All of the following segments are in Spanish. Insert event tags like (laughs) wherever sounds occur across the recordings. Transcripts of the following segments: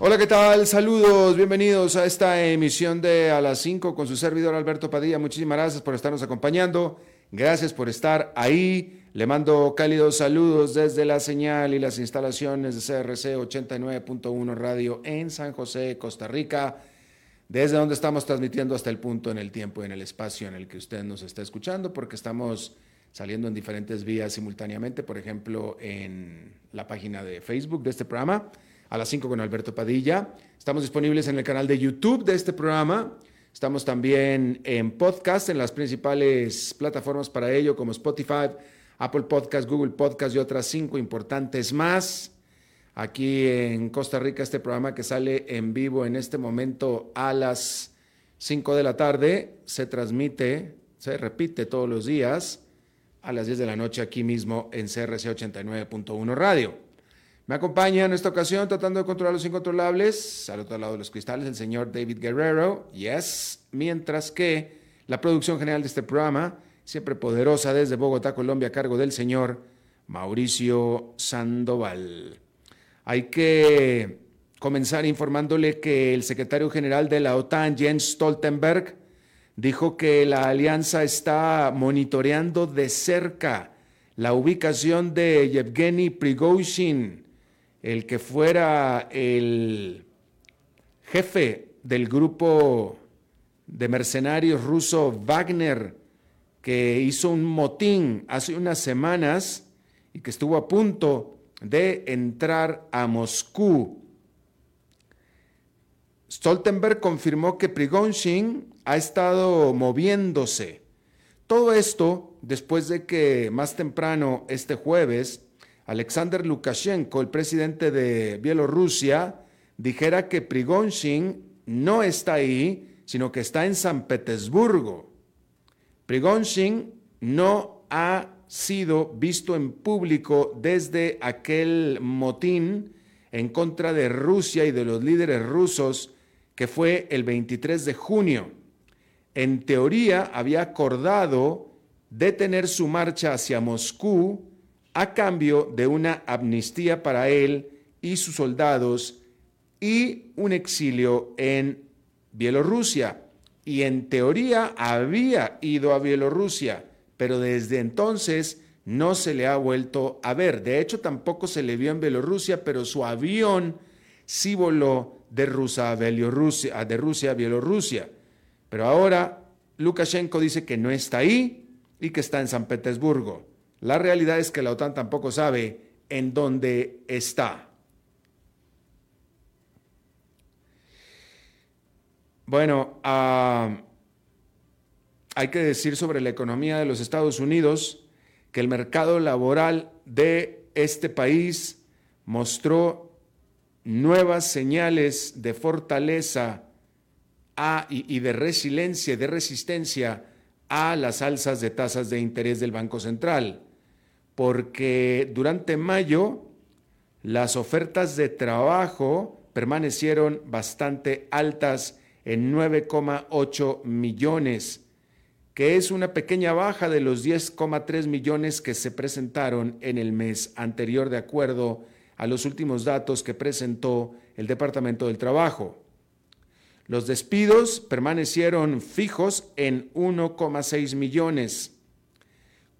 Hola, ¿qué tal? Saludos, bienvenidos a esta emisión de A las 5 con su servidor Alberto Padilla. Muchísimas gracias por estarnos acompañando. Gracias por estar ahí. Le mando cálidos saludos desde la señal y las instalaciones de CRC 89.1 Radio en San José, Costa Rica, desde donde estamos transmitiendo hasta el punto en el tiempo y en el espacio en el que usted nos está escuchando, porque estamos saliendo en diferentes vías simultáneamente, por ejemplo, en la página de Facebook de este programa, a las 5 con Alberto Padilla. Estamos disponibles en el canal de YouTube de este programa. Estamos también en podcast, en las principales plataformas para ello, como Spotify, Apple Podcast, Google Podcast y otras cinco importantes más. Aquí en Costa Rica, este programa que sale en vivo en este momento a las 5 de la tarde, se transmite, se repite todos los días a las 10 de la noche aquí mismo en CRC 89.1 Radio. Me acompaña en esta ocasión tratando de controlar los incontrolables, al otro lado de los cristales, el señor David Guerrero, yes, mientras que la producción general de este programa siempre poderosa desde Bogotá, Colombia, a cargo del señor Mauricio Sandoval. Hay que comenzar informándole que el secretario general de la OTAN, Jens Stoltenberg, dijo que la alianza está monitoreando de cerca la ubicación de Yevgeny Prigozhin, el que fuera el jefe del grupo de mercenarios ruso Wagner, que hizo un motín hace unas semanas y que estuvo a punto de entrar a Moscú. Stoltenberg confirmó que Prigozhin ha estado moviéndose. Todo esto después de que más temprano este jueves Alexander Lukashenko, el presidente de Bielorrusia, dijera que Prigozhin no está ahí, sino que está en San Petersburgo. Prigozhin no ha sido visto en público desde aquel motín en contra de Rusia y de los líderes rusos que fue el 23 de junio. En teoría había acordado detener su marcha hacia Moscú a cambio de una amnistía para él y sus soldados y un exilio en Bielorrusia y en teoría había ido a Bielorrusia, pero desde entonces no se le ha vuelto a ver. De hecho, tampoco se le vio en Bielorrusia, pero su avión sí voló de Rusia a Bielorrusia, de Rusia a Bielorrusia. Pero ahora Lukashenko dice que no está ahí y que está en San Petersburgo. La realidad es que la OTAN tampoco sabe en dónde está. Bueno, ah, hay que decir sobre la economía de los Estados Unidos que el mercado laboral de este país mostró nuevas señales de fortaleza y, y de resiliencia, de resistencia a las alzas de tasas de interés del Banco Central, porque durante mayo las ofertas de trabajo permanecieron bastante altas en 9,8 millones, que es una pequeña baja de los 10,3 millones que se presentaron en el mes anterior de acuerdo a los últimos datos que presentó el Departamento del Trabajo. Los despidos permanecieron fijos en 1,6 millones.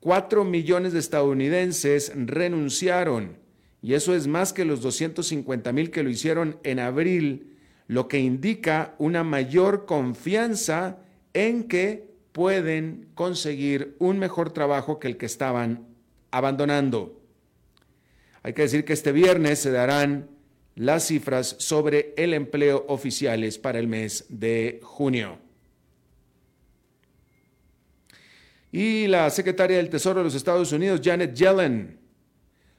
4 millones de estadounidenses renunciaron y eso es más que los 250 mil que lo hicieron en abril, lo que indica una mayor confianza en que pueden conseguir un mejor trabajo que el que estaban abandonando. Hay que decir que este viernes se darán las cifras sobre el empleo oficiales para el mes de junio. Y la secretaria del Tesoro de los Estados Unidos, Janet Yellen,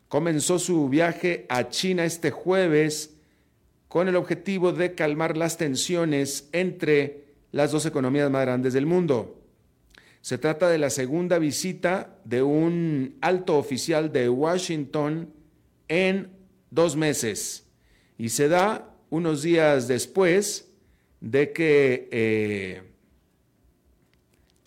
comenzó su viaje a China este jueves con el objetivo de calmar las tensiones entre las dos economías más grandes del mundo. Se trata de la segunda visita de un alto oficial de Washington en dos meses y se da unos días después de que eh,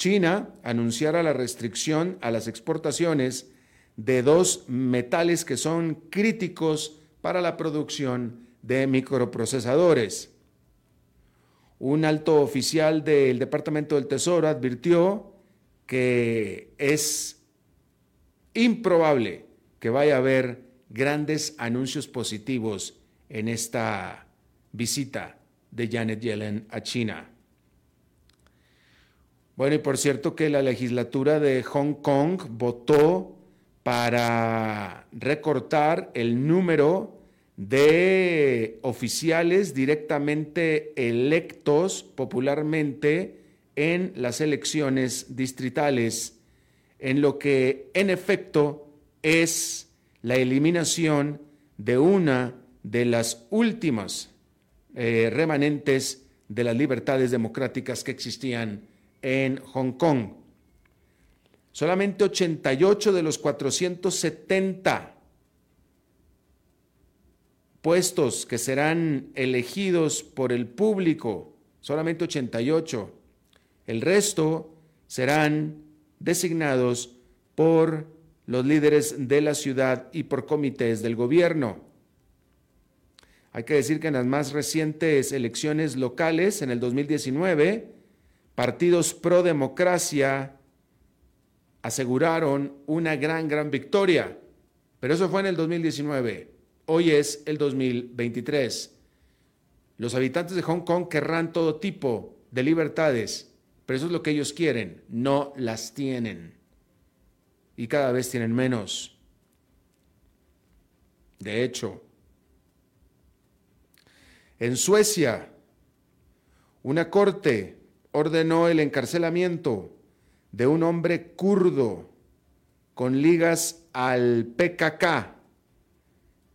China anunciara la restricción a las exportaciones de dos metales que son críticos para la producción de microprocesadores. Un alto oficial del Departamento del Tesoro advirtió que es improbable que vaya a haber grandes anuncios positivos en esta visita de Janet Yellen a China. Bueno, y por cierto que la legislatura de Hong Kong votó para recortar el número de oficiales directamente electos popularmente en las elecciones distritales, en lo que en efecto es la eliminación de una de las últimas eh, remanentes de las libertades democráticas que existían en Hong Kong. Solamente 88 de los 470 puestos que serán elegidos por el público, solamente 88, el resto serán designados por los líderes de la ciudad y por comités del gobierno. Hay que decir que en las más recientes elecciones locales, en el 2019, partidos pro democracia aseguraron una gran, gran victoria. Pero eso fue en el 2019. Hoy es el 2023. Los habitantes de Hong Kong querrán todo tipo de libertades pero eso es lo que ellos quieren, no las tienen. Y cada vez tienen menos. De hecho, en Suecia, una corte ordenó el encarcelamiento de un hombre kurdo con ligas al PKK,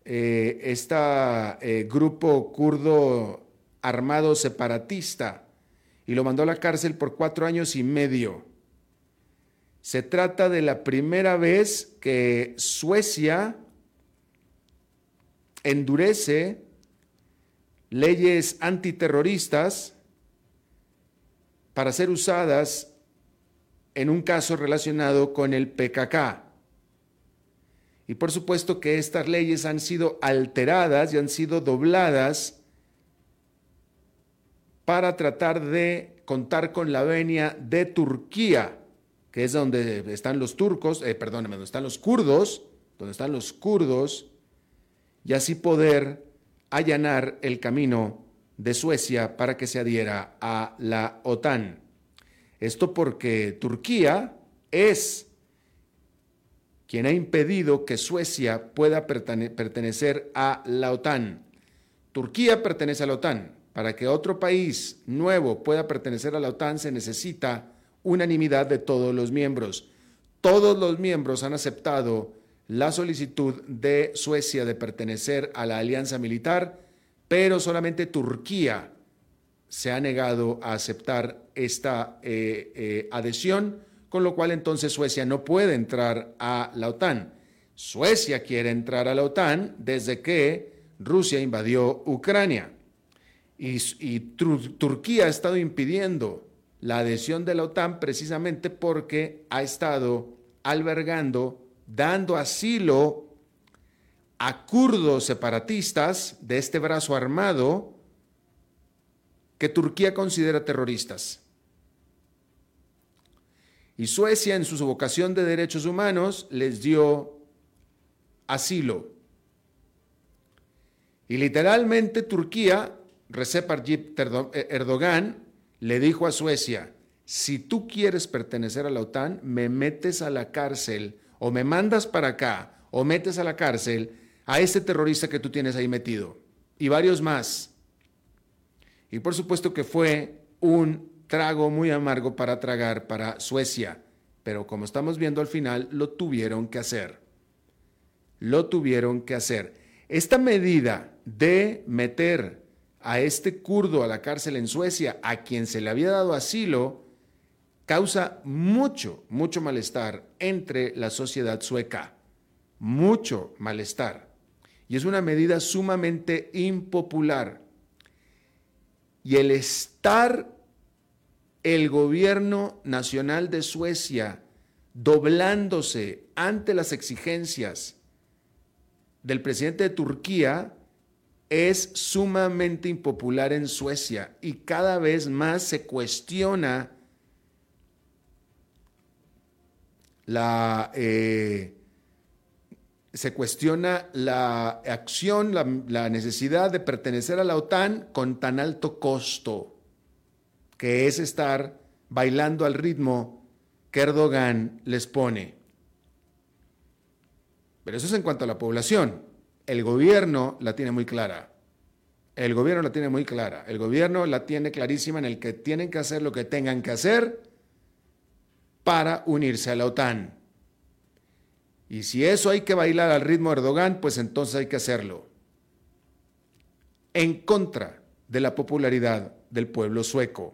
eh, este grupo kurdo armado separatista y lo mandó a la cárcel por cuatro años y medio. Se trata de la primera vez que Suecia endurece leyes antiterroristas para ser usadas en un caso relacionado con el PKK. Y por supuesto que estas leyes han sido alteradas y han sido dobladas para tratar de contar con la venia de Turquía, que es donde están los turcos, eh, perdóneme, donde están los kurdos, donde están los kurdos, y así poder allanar el camino de Suecia para que se adhiera a la OTAN. Esto porque Turquía es quien ha impedido que Suecia pueda pertenecer a la OTAN. Turquía pertenece a la OTAN, para que otro país nuevo pueda pertenecer a la OTAN se necesita unanimidad de todos los miembros. Todos los miembros han aceptado la solicitud de Suecia de pertenecer a la alianza militar, pero solamente Turquía se ha negado a aceptar esta eh, eh, adhesión, con lo cual entonces Suecia no puede entrar a la OTAN. Suecia quiere entrar a la OTAN desde que Rusia invadió Ucrania y, Turquía ha estado impidiendo la adhesión de la OTAN precisamente porque ha estado albergando, dando asilo a kurdos separatistas de este brazo armado que Turquía considera terroristas. Y Suecia, en su vocación de derechos humanos, les dio asilo. Y literalmente Turquía, Recep Tayyip Erdogan, le dijo a Suecia, si tú quieres pertenecer a la OTAN, me metes a la cárcel o me mandas para acá o metes a la cárcel a ese terrorista que tú tienes ahí metido y varios más. Y por supuesto que fue un trago muy amargo para tragar para Suecia, pero como estamos viendo al final, lo tuvieron que hacer. Lo tuvieron que hacer. Esta medida de meter a este kurdo a la cárcel en Suecia, a quien se le había dado asilo, causa mucho, mucho malestar entre la sociedad sueca. Mucho malestar. Y es una medida sumamente impopular. Y el estar el gobierno nacional de Suecia doblándose ante las exigencias del presidente de Turquía es sumamente impopular en Suecia y cada vez más se cuestiona la, eh, se cuestiona la acción, la, necesidad de pertenecer a la OTAN con tan alto costo, que es estar bailando al ritmo que Erdogan les pone. Pero eso es en cuanto a la población. El gobierno la tiene muy clara. El gobierno la tiene muy clara. El gobierno la tiene clarísima en el que tienen que hacer lo que tengan que hacer para unirse a la OTAN. Y si eso hay que bailar al ritmo de Erdogan, pues entonces hay que hacerlo. En contra de la popularidad del pueblo sueco.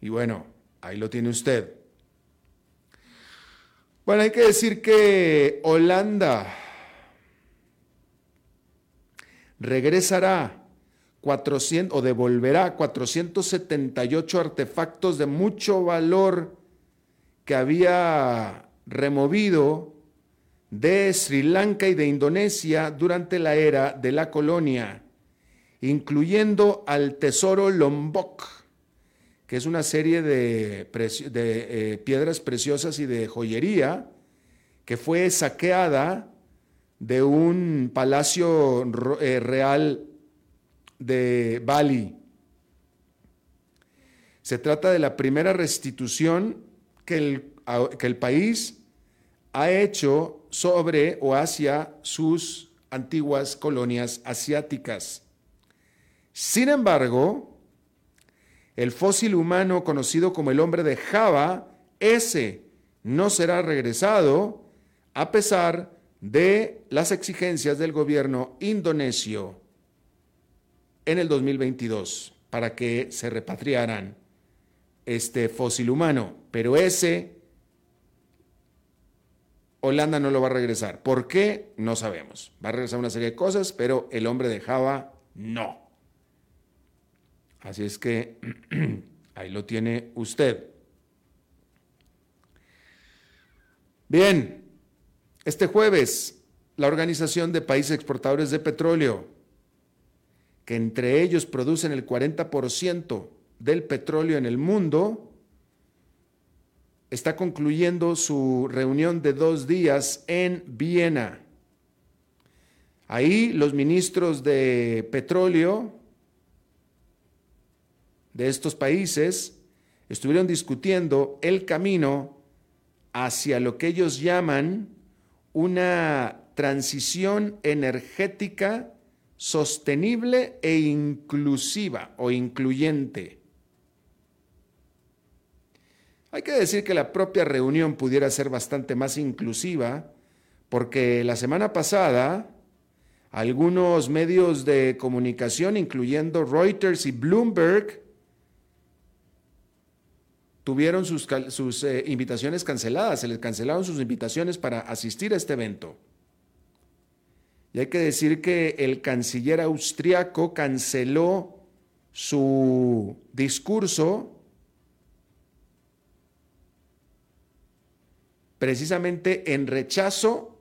Y bueno, ahí lo tiene usted. Bueno, hay que decir que Holanda regresará 400 o devolverá 478 artefactos de mucho valor que había removido de Sri Lanka y de Indonesia durante la era de la colonia, incluyendo al tesoro Lombok, que es una serie de, eh, piedras preciosas y de joyería que fue saqueada de un palacio eh, real de Bali. Se trata de la primera restitución que el, país ha hecho sobre o hacia sus antiguas colonias asiáticas. Sin embargo, el fósil humano conocido como el hombre de Java, ese no será regresado a pesar de las exigencias del gobierno indonesio en el 2022 para que se repatriaran este fósil humano. Pero ese Holanda no lo va a regresar. ¿Por qué? No sabemos. Va a regresar una serie de cosas, pero el hombre de Java no. Así es que (clears throat) ahí lo tiene usted. Bien, este jueves, la Organización de Países Exportadores de Petróleo, que entre ellos producen el 40% del petróleo en el mundo, está concluyendo su reunión de dos días en Viena. Ahí los ministros de petróleo de estos países estuvieron discutiendo el camino hacia lo que ellos llaman una transición energética sostenible e inclusiva o incluyente. Hay que decir que la propia reunión pudiera ser bastante más inclusiva porque la semana pasada algunos medios de comunicación, incluyendo Reuters y Bloomberg, tuvieron sus, eh, invitaciones canceladas, se les cancelaron sus invitaciones para asistir a este evento. Y hay que decir que el canciller austriaco canceló su discurso precisamente en rechazo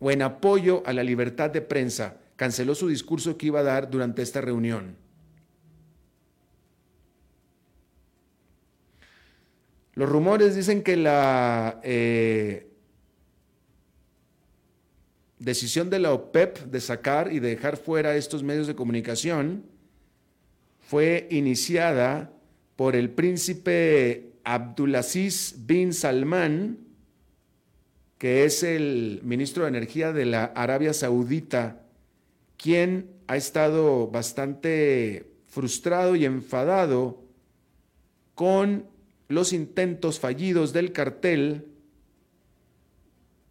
o en apoyo a la libertad de prensa. Canceló su discurso que iba a dar durante esta reunión. Los rumores dicen que la eh, decisión de la OPEP de sacar y de dejar fuera estos medios de comunicación fue iniciada por el príncipe Abdulaziz bin Salman, que es el ministro de Energía de la Arabia Saudita, quien ha estado bastante frustrado y enfadado con los intentos fallidos del cartel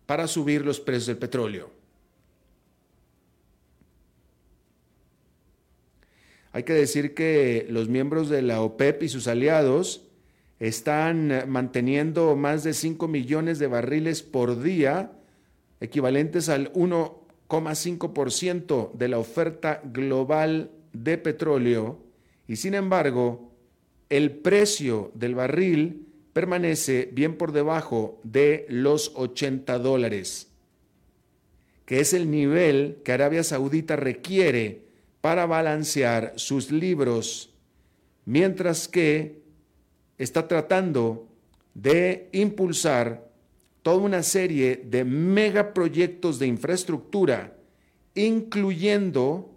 para subir los precios del petróleo. Hay que decir que los miembros de la OPEP y sus aliados están manteniendo más de 5 millones de barriles por día, equivalentes al 1,5% de la oferta global de petróleo, y sin embargo, el precio del barril permanece bien por debajo de los 80 dólares, que es el nivel que Arabia Saudita requiere para balancear sus libros, mientras que está tratando de impulsar toda una serie de megaproyectos de infraestructura, incluyendo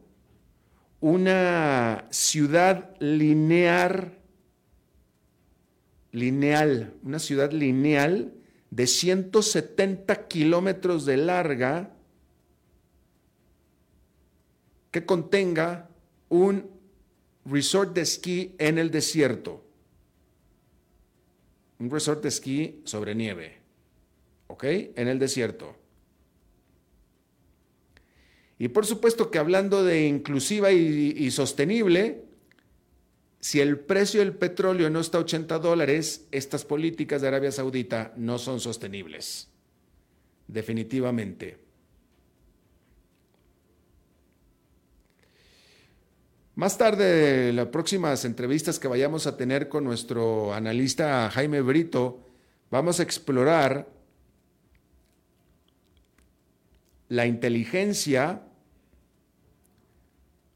una ciudad lineal lineal, una ciudad lineal de 170 kilómetros de larga que contenga un resort de esquí en el desierto. Un resort de esquí sobre nieve. ¿Ok? En el desierto. Y por supuesto que hablando de inclusiva y, y sostenible, si el precio del petróleo no está a 80 dólares, estas políticas de Arabia Saudita no son sostenibles. Definitivamente. Más tarde, las próximas entrevistas que vayamos a tener con nuestro analista Jaime Brito, vamos a explorar la inteligencia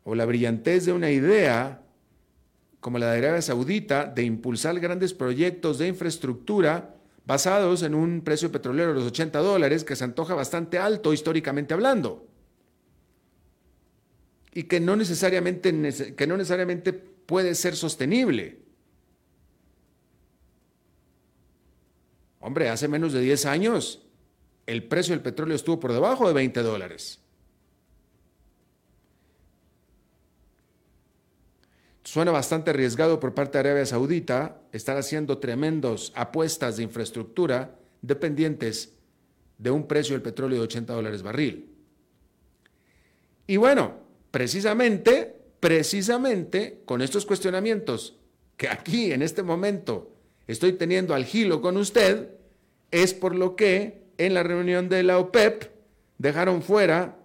o la brillantez de una idea como la de Arabia Saudita, de impulsar grandes proyectos de infraestructura basados en un precio petrolero de los 80 dólares que se antoja bastante alto históricamente hablando. Y que no necesariamente, que no necesariamente puede ser sostenible. Hombre, hace menos de 10 años el precio del petróleo estuvo por debajo de 20 dólares. Suena bastante arriesgado por parte de Arabia Saudita estar haciendo tremendos apuestas de infraestructura dependientes de un precio del petróleo de 80 dólares barril. Y bueno, precisamente, precisamente con estos cuestionamientos que aquí en este momento estoy teniendo al gilo con usted, es por lo que en la reunión de la OPEP dejaron fuera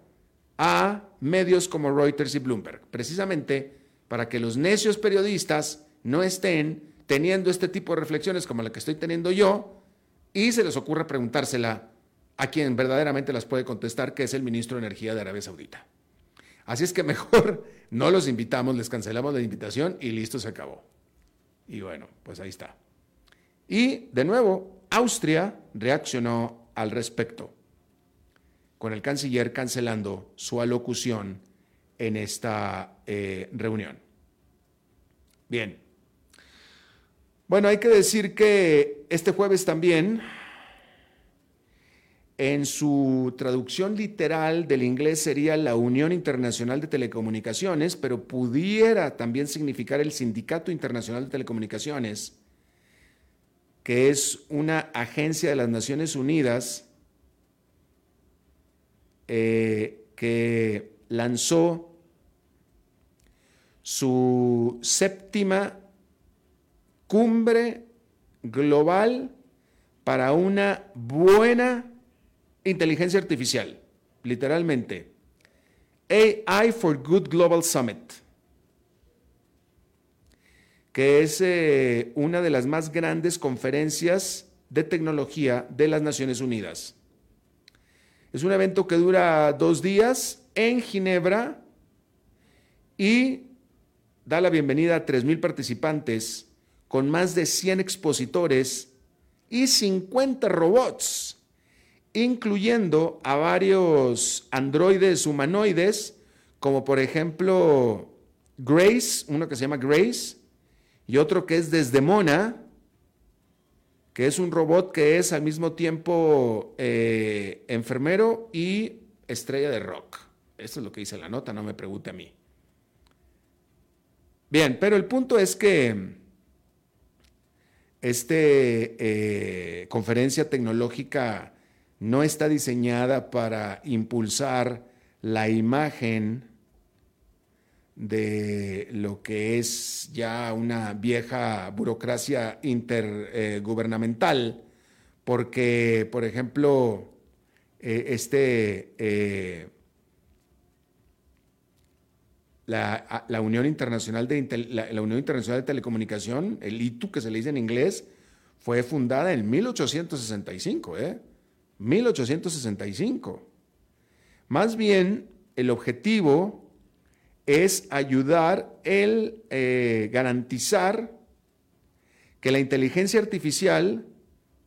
a medios como Reuters y Bloomberg. Precisamente para que los necios periodistas no estén teniendo este tipo de reflexiones como la que estoy teniendo yo y se les ocurra preguntársela a quien verdaderamente las puede contestar, que es el ministro de Energía de Arabia Saudita. Así es que mejor (laughs) no los invitamos, les cancelamos la invitación y listo, se acabó. Y bueno, pues ahí está. Y de nuevo, Austria reaccionó al respecto, con el canciller cancelando su alocución en esta eh, reunión. Bien. Bueno, hay que decir que este jueves también, en su traducción literal del inglés sería la Unión Internacional de Telecomunicaciones, pero pudiera también significar el Sindicato Internacional de Telecomunicaciones, que es una agencia de las Naciones Unidas eh, que lanzó su séptima cumbre global para una buena inteligencia artificial, literalmente. AI for Good Global Summit. que es eh, una de las más grandes conferencias de tecnología de las Naciones Unidas. Es un evento que dura dos días en Ginebra y da la bienvenida a 3.000 participantes con más de 100 expositores y 50 robots, incluyendo a varios androides humanoides, como por ejemplo Grace, uno que se llama Grace, y otro que es Desdemona, que es un robot que es al mismo tiempo eh, enfermero y estrella de rock. Eso es lo que dice la nota, no me pregunte a mí. Bien, pero el punto es que esta eh, conferencia tecnológica no está diseñada para impulsar la imagen de lo que es ya una vieja burocracia intergubernamental, porque, por ejemplo, eh, este, eh, la, Unión Internacional de la, Unión Internacional de Telecomunicación, el ITU que se le dice en inglés, fue fundada en 1865, ¿eh? 1865. Más bien, el objetivo es ayudar el eh, garantizar que la inteligencia artificial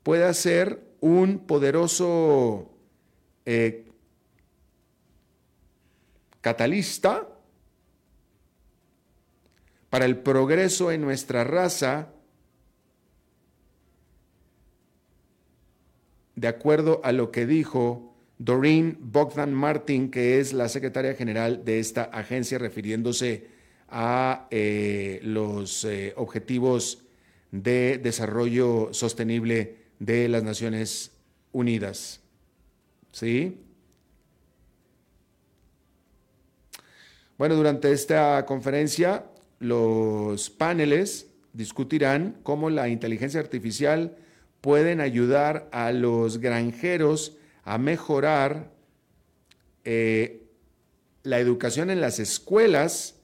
pueda ser un poderoso eh, catalista para el progreso en nuestra raza, de acuerdo a lo que dijo Doreen Bogdan Martin, que es la secretaria general de esta agencia, refiriéndose a eh, los eh, objetivos de desarrollo sostenible de las Naciones Unidas. ¿Sí? Bueno, durante esta conferencia, los paneles discutirán cómo la inteligencia artificial pueden ayudar a los granjeros a mejorar eh, la educación en las escuelas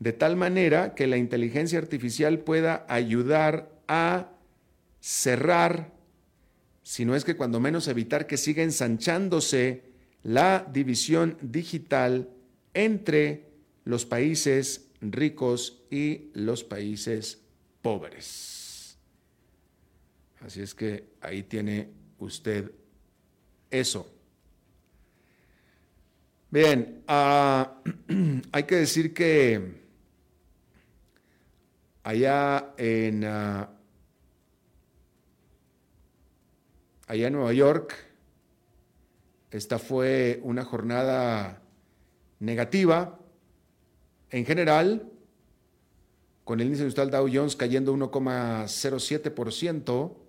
de tal manera que la inteligencia artificial pueda ayudar a cerrar, si no es que cuando menos evitar que siga ensanchándose la división digital entre los países ricos y los países pobres. Así es que ahí tiene usted eso. Bien, ah, (clears throat) hay que decir que allá en, ah, allá en Nueva York, esta fue una jornada negativa en general, con el índice industrial Dow Jones cayendo 1,07%,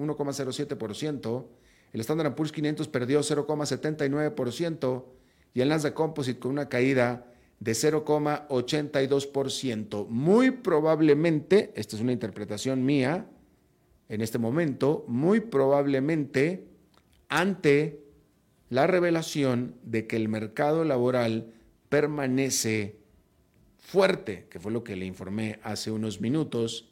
1,07%, el Standard Poor's 500 perdió 0,79% y el Nasdaq Composite con una caída de 0,82%. Muy probablemente, esta es una interpretación mía en este momento, muy probablemente ante la revelación de que el mercado laboral permanece fuerte, que fue lo que le informé hace unos minutos,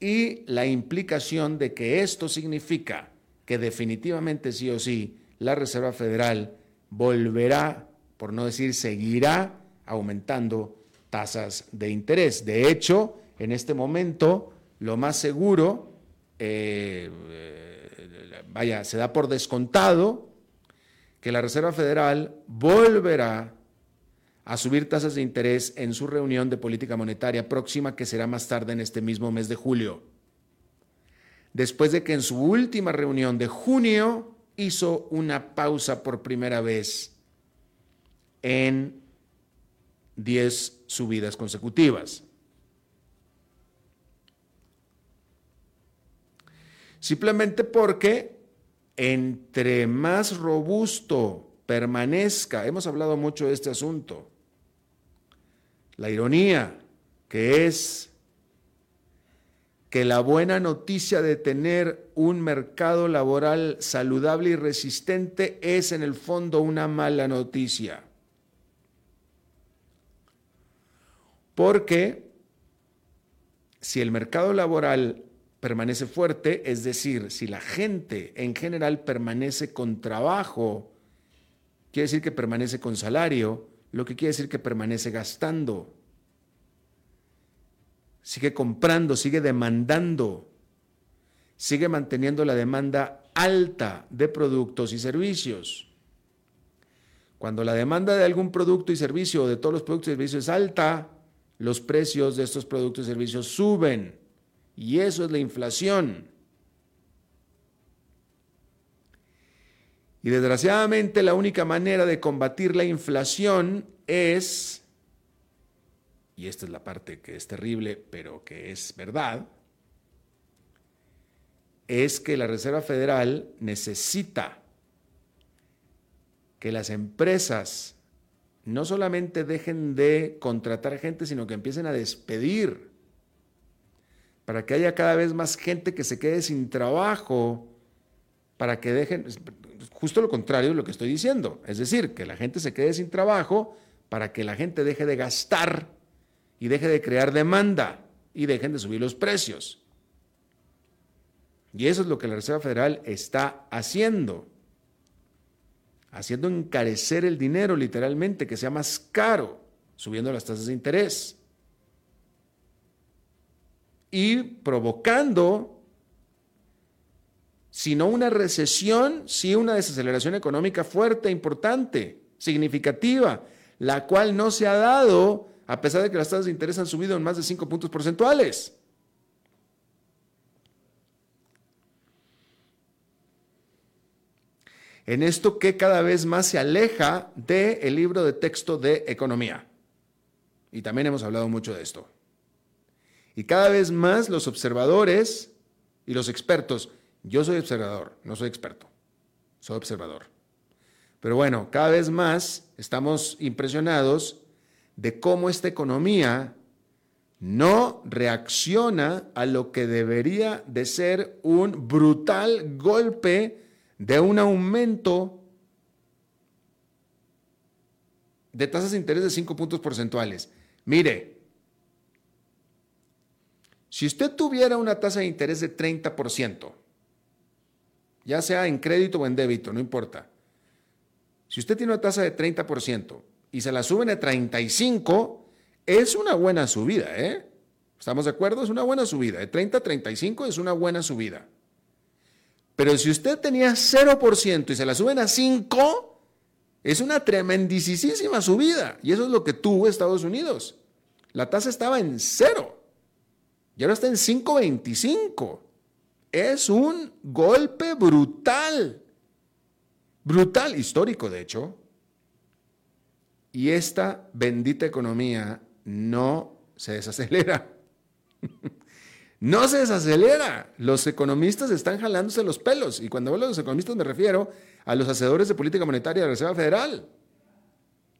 y la implicación de que esto significa que definitivamente sí o sí la Reserva Federal volverá, por no decir seguirá, aumentando tasas de interés. De hecho, en este momento, lo más seguro, eh, vaya, se da por descontado que la Reserva Federal volverá a subir tasas de interés en su reunión de política monetaria próxima, que será más tarde en este mismo mes de julio después de que en su última reunión de junio hizo una pausa por primera vez en 10 subidas consecutivas. Simplemente porque entre más robusto permanezca, hemos hablado mucho de este asunto, la ironía que es que la buena noticia de tener un mercado laboral saludable y resistente es en el fondo una mala noticia. Porque si el mercado laboral permanece fuerte, es decir, si la gente en general permanece con trabajo, quiere decir que permanece con salario, lo que quiere decir que permanece gastando, sigue comprando, sigue demandando, sigue manteniendo la demanda alta de productos y servicios. Cuando la demanda de algún producto y servicio o de todos los productos y servicios es alta, los precios de estos productos y servicios suben. Y eso es la inflación. Y desgraciadamente la única manera de combatir la inflación es, y esta es la parte que es terrible, pero que es verdad, es que la Reserva Federal necesita que las empresas no solamente dejen de contratar gente, sino que empiecen a despedir, para que haya cada vez más gente que se quede sin trabajo, para que dejen, justo lo contrario de lo que estoy diciendo, es decir, que la gente se quede sin trabajo para que la gente deje de gastar y deje de crear demanda y dejen de subir los precios. Y eso es lo que la Reserva Federal está haciendo. Haciendo encarecer el dinero literalmente, que sea más caro, subiendo las tasas de interés. Y provocando, si no una recesión, sí una desaceleración económica fuerte, importante, significativa, la cual no se ha dado a pesar de que las tasas de interés han subido en más de 5 puntos porcentuales. en esto que cada vez más se aleja del libro de texto de economía. Y también hemos hablado mucho de esto. Y cada vez más los observadores y los expertos, yo soy observador, no soy experto, soy observador. Pero bueno, cada vez más estamos impresionados de cómo esta economía no reacciona a lo que debería de ser un brutal golpe de un aumento de tasas de interés de 5 puntos porcentuales. Mire, si usted tuviera una tasa de interés de 30%, ya sea en crédito o en débito, no importa. Si usted tiene una tasa de 30% y se la suben a 35, es una buena subida, ¿eh? ¿Estamos de acuerdo? Es una buena subida. De 30 a 35 es una buena subida. Pero si usted tenía 0% y se la suben a 5, es una tremendísima subida. Y eso es lo que tuvo Estados Unidos. La tasa estaba en 0 y ahora está en 5.25. Es un golpe brutal. Brutal, histórico de hecho. Y esta bendita economía no se desacelera. (laughs) no se desacelera. Los economistas están jalándose los pelos. Y cuando hablo de los economistas me refiero a los hacedores de política monetaria de la Reserva Federal.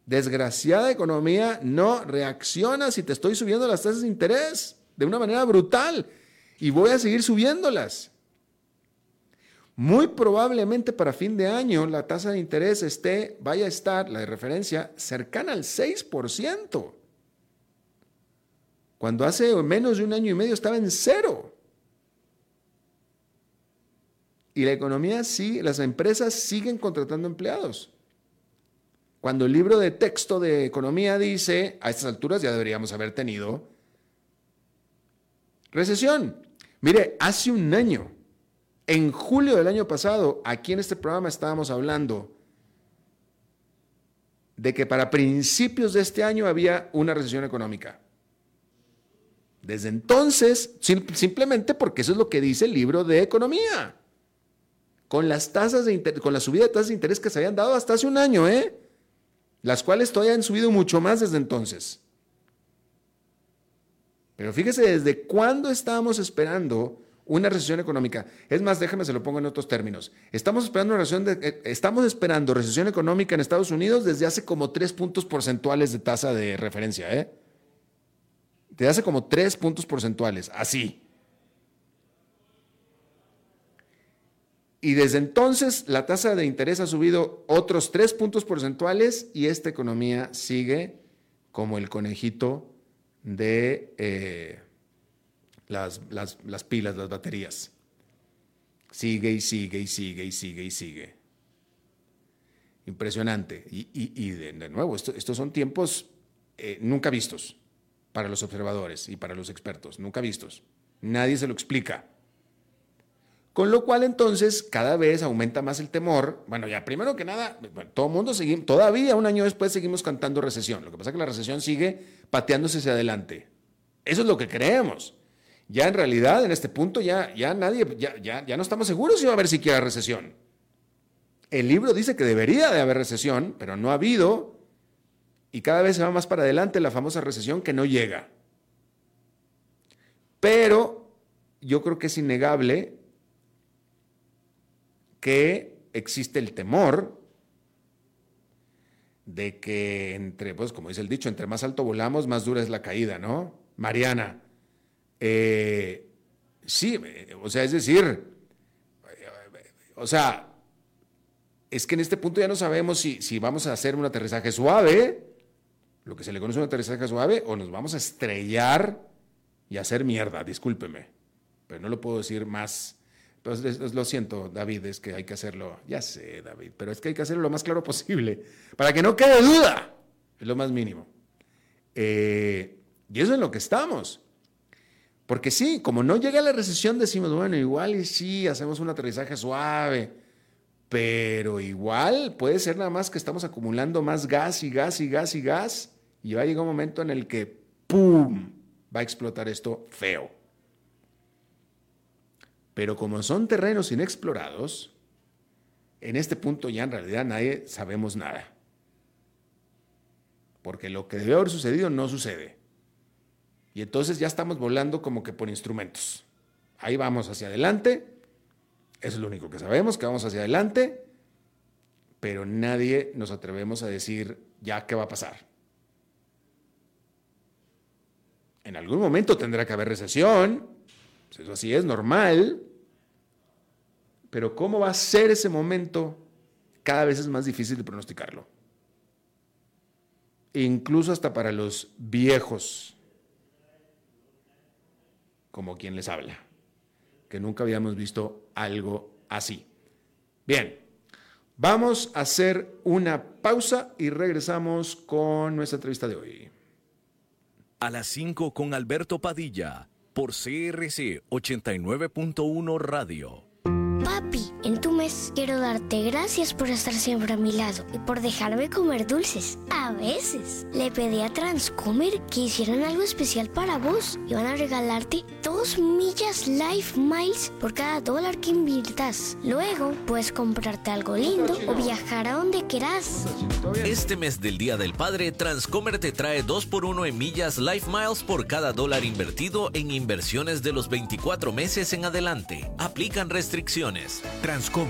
Desgraciada economía no reacciona si te estoy subiendo las tasas de interés de una manera brutal. Y voy a seguir subiéndolas. Muy probablemente para fin de año la tasa de interés esté, vaya a estar, la de referencia, cercana al 6% cuando hace menos de un año y medio estaba en cero. Y la economía sí, las empresas siguen contratando empleados. Cuando el libro de texto de economía dice, a estas alturas ya deberíamos haber tenido recesión. Mire, hace un año, en julio del año pasado, aquí en este programa estábamos hablando de que para principios de este año había una recesión económica. Desde entonces, simplemente porque eso es lo que dice el libro de economía. Con las tasas de con la subida de tasas de interés que se habían dado hasta hace un año, ¿eh? Las cuales todavía han subido mucho más desde entonces. Pero fíjese desde cuándo estábamos esperando una recesión económica. Es más, déjame se lo pongo en otros términos. Estamos esperando una recesión eh, estamos esperando recesión económica en Estados Unidos desde hace como tres puntos porcentuales de tasa de referencia, ¿eh? te hace como tres puntos porcentuales, así. Y desde entonces la tasa de interés ha subido otros tres puntos porcentuales y esta economía sigue como el conejito de, eh, las, las pilas, las baterías. Sigue y sigue y sigue y sigue y sigue. Impresionante. Y, de, nuevo, estos son tiempos eh, nunca vistos para los observadores y para los expertos, nunca vistos. Nadie se lo explica. Con lo cual entonces cada vez aumenta más el temor. Bueno, ya primero que nada, todo el mundo seguimos, todavía un año después seguimos cantando recesión. Lo que pasa es que la recesión sigue pateándose hacia adelante. Eso es lo que creemos. Ya en realidad, en este punto, ya, ya nadie, ya, ya, ya no estamos seguros si va a haber siquiera recesión. El libro dice que debería de haber recesión, pero no ha habido, y cada vez se va más para adelante la famosa recesión que no llega. Pero yo creo que es innegable que existe el temor de que entre, pues como dice el dicho, entre más alto volamos, más dura es la caída, ¿no? Mariana, eh, sí, o sea, es decir, o sea, es que en este punto ya no sabemos si, si vamos a hacer un aterrizaje suave, lo que se le conoce un aterrizaje suave, o nos vamos a estrellar y hacer mierda, discúlpeme, pero no lo puedo decir más. Entonces, lo siento, David, es que hay que hacerlo, ya sé, David, pero es que hay que hacerlo lo más claro posible, para que no quede duda, es lo más mínimo. Eh, y eso es lo que estamos. Porque sí, como no llega la recesión, decimos, bueno, igual y sí, hacemos un aterrizaje suave, pero igual puede ser nada más que estamos acumulando más gas y gas y gas y gas y va a llegar un momento en el que ¡pum! va a explotar esto feo. Pero como son terrenos inexplorados, en este punto ya en realidad nadie sabemos nada. Porque lo que debe haber sucedido no sucede. Y entonces ya estamos volando como que por instrumentos. Ahí vamos hacia adelante eso es lo único que sabemos, que vamos hacia adelante, pero nadie nos atrevemos a decir ya qué va a pasar. En algún momento tendrá que haber recesión, eso así es normal, pero cómo va a ser ese momento cada vez es más difícil de pronosticarlo. Incluso hasta para los viejos, como quien les habla que nunca habíamos visto algo así. Bien, vamos a hacer una pausa y regresamos con nuestra entrevista de hoy. A las 5 con Alberto Padilla, por CRC 89.1 Radio. Papi, en tu quiero darte gracias por estar siempre a mi lado y por dejarme comer dulces. A veces le pedí a Transcomer que hicieran algo especial para vos. Iban a regalarte dos millas Life Miles por cada dólar que inviertas. Luego puedes comprarte algo lindo o viajar a donde quieras. Este mes del Día del Padre, Transcomer te trae 2 por 1 en millas Life Miles por cada dólar invertido en inversiones de los 24 meses en adelante. Aplican restricciones. Transcomer,